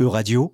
Euradio,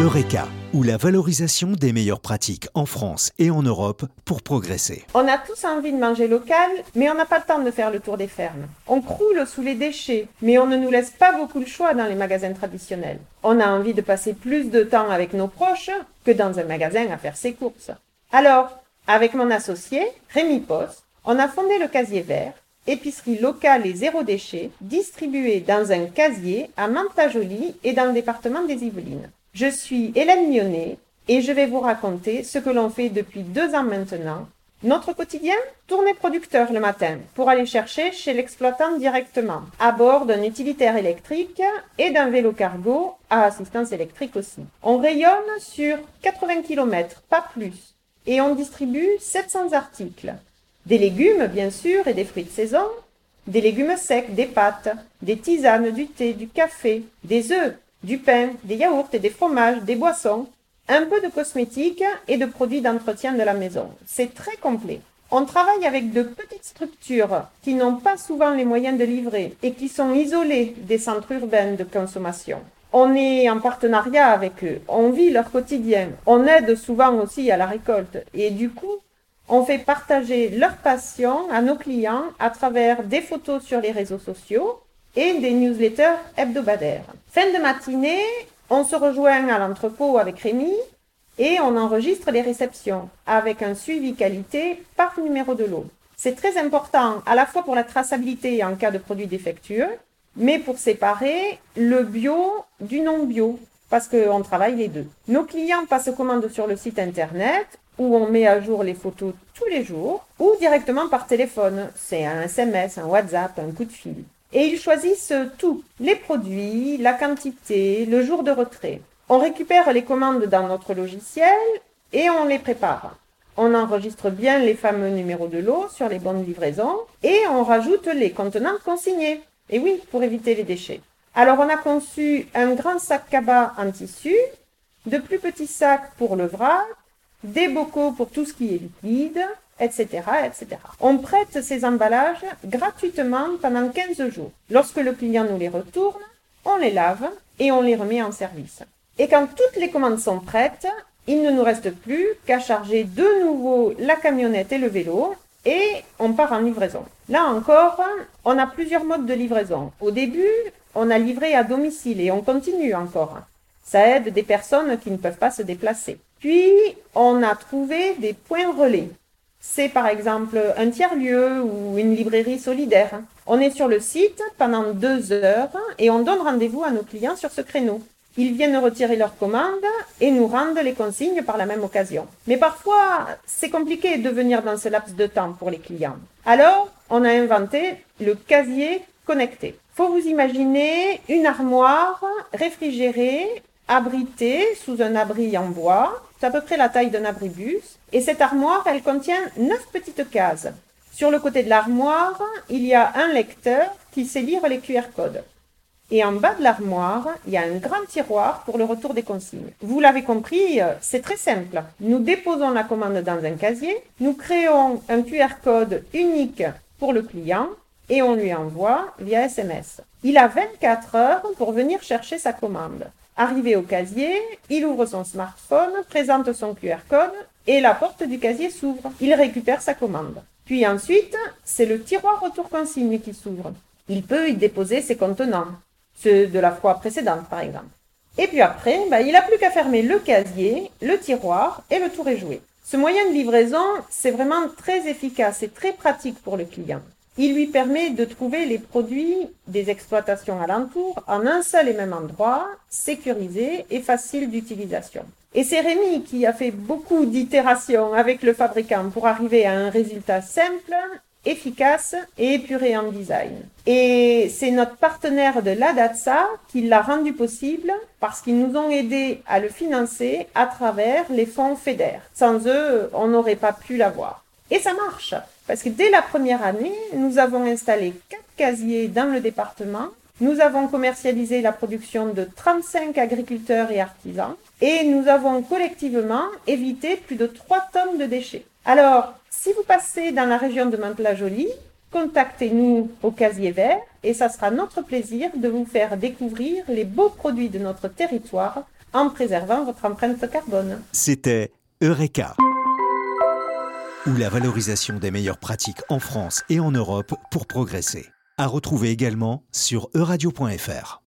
Eureka, ou la valorisation des meilleures pratiques en France et en Europe pour progresser. On a tous envie de manger local, mais on n'a pas le temps de faire le tour des fermes. On croule sous les déchets, mais on ne nous laisse pas beaucoup de choix dans les magasins traditionnels. On a envie de passer plus de temps avec nos proches que dans un magasin à faire ses courses. Alors, avec mon associé, Rémi Post, on a fondé le Casier Vert, épicerie locale et zéro déchet, distribuée dans un casier à Mantes-la-Jolie et dans le département des Yvelines. Je suis Hélène Mionnet et je vais vous raconter ce que l'on fait depuis deux ans maintenant. Notre quotidien Tourner producteur le matin pour aller chercher chez l'exploitant directement, à bord d'un utilitaire électrique et d'un vélo cargo à assistance électrique aussi. On rayonne sur 80 km, pas plus, et on distribue 700 articles. Des légumes, bien sûr, et des fruits de saison, des légumes secs, des pâtes, des tisanes, du thé, du café, des œufs, du pain, des yaourts et des fromages, des boissons, un peu de cosmétiques et de produits d'entretien de la maison. C'est très complet. On travaille avec de petites structures qui n'ont pas souvent les moyens de livrer et qui sont isolées des centres urbains de consommation. On est en partenariat avec eux, on vit leur quotidien, on aide souvent aussi à la récolte et du coup, on fait partager leur passion à nos clients à travers des photos sur les réseaux sociaux et des newsletters hebdomadaires. Fin de matinée, on se rejoint à l'entrepôt avec Rémi et on enregistre les réceptions avec un suivi qualité par numéro de lot. C'est très important à la fois pour la traçabilité en cas de produits défectueux, mais pour séparer le bio du non bio, parce qu'on travaille les deux. Nos clients passent commande sur le site internet où on met à jour les photos tous les jours ou directement par téléphone. C'est un SMS, un WhatsApp, un coup de fil. Et ils choisissent tout, les produits, la quantité, le jour de retrait. On récupère les commandes dans notre logiciel et on les prépare. On enregistre bien les fameux numéros de lot sur les bonnes livraisons et on rajoute les contenants consignés. Et oui, pour éviter les déchets. Alors on a conçu un grand sac cabas en tissu, de plus petits sacs pour le vrac, des bocaux pour tout ce qui est liquide, etc., etc. On prête ces emballages gratuitement pendant 15 jours. Lorsque le client nous les retourne, on les lave et on les remet en service. Et quand toutes les commandes sont prêtes, il ne nous reste plus qu'à charger de nouveau la camionnette et le vélo et on part en livraison. Là encore, on a plusieurs modes de livraison. Au début, on a livré à domicile et on continue encore. Ça aide des personnes qui ne peuvent pas se déplacer. Puis, on a trouvé des points relais c'est par exemple un tiers-lieu ou une librairie solidaire. On est sur le site pendant deux heures et on donne rendez-vous à nos clients sur ce créneau. Ils viennent retirer leurs commandes et nous rendent les consignes par la même occasion. Mais parfois, c'est compliqué de venir dans ce laps de temps pour les clients. Alors, on a inventé le casier connecté. Faut vous imaginer une armoire réfrigérée abritée sous un abri en bois. C'est à peu près la taille d'un abribus. Et cette armoire, elle contient neuf petites cases. Sur le côté de l'armoire, il y a un lecteur qui sait lire les QR codes. Et en bas de l'armoire, il y a un grand tiroir pour le retour des consignes. Vous l'avez compris, euh, c'est très simple. Nous déposons la commande dans un casier, nous créons un QR code unique pour le client et on lui envoie via SMS. Il a 24 heures pour venir chercher sa commande. Arrivé au casier, il ouvre son smartphone, présente son QR code et la porte du casier s'ouvre. Il récupère sa commande. Puis ensuite, c'est le tiroir retour consigne qui s'ouvre. Il peut y déposer ses contenants, ceux de la fois précédente par exemple. Et puis après, bah, il n'a plus qu'à fermer le casier, le tiroir et le tour est joué. Ce moyen de livraison, c'est vraiment très efficace et très pratique pour le client. Il lui permet de trouver les produits des exploitations alentours en un seul et même endroit, sécurisé et facile d'utilisation. Et c'est Rémi qui a fait beaucoup d'itérations avec le fabricant pour arriver à un résultat simple, efficace et épuré en design. Et c'est notre partenaire de l'ADATSA qui l'a rendu possible parce qu'ils nous ont aidés à le financer à travers les fonds FEDER. Sans eux, on n'aurait pas pu l'avoir. Et ça marche. Parce que dès la première année, nous avons installé quatre casiers dans le département. Nous avons commercialisé la production de 35 agriculteurs et artisans. Et nous avons collectivement évité plus de 3 tonnes de déchets. Alors, si vous passez dans la région de Mantes-la-Jolie, contactez-nous au casier vert et ça sera notre plaisir de vous faire découvrir les beaux produits de notre territoire en préservant votre empreinte carbone. C'était Eureka, ou la valorisation des meilleures pratiques en France et en Europe pour progresser. À retrouver également sur euradio.fr.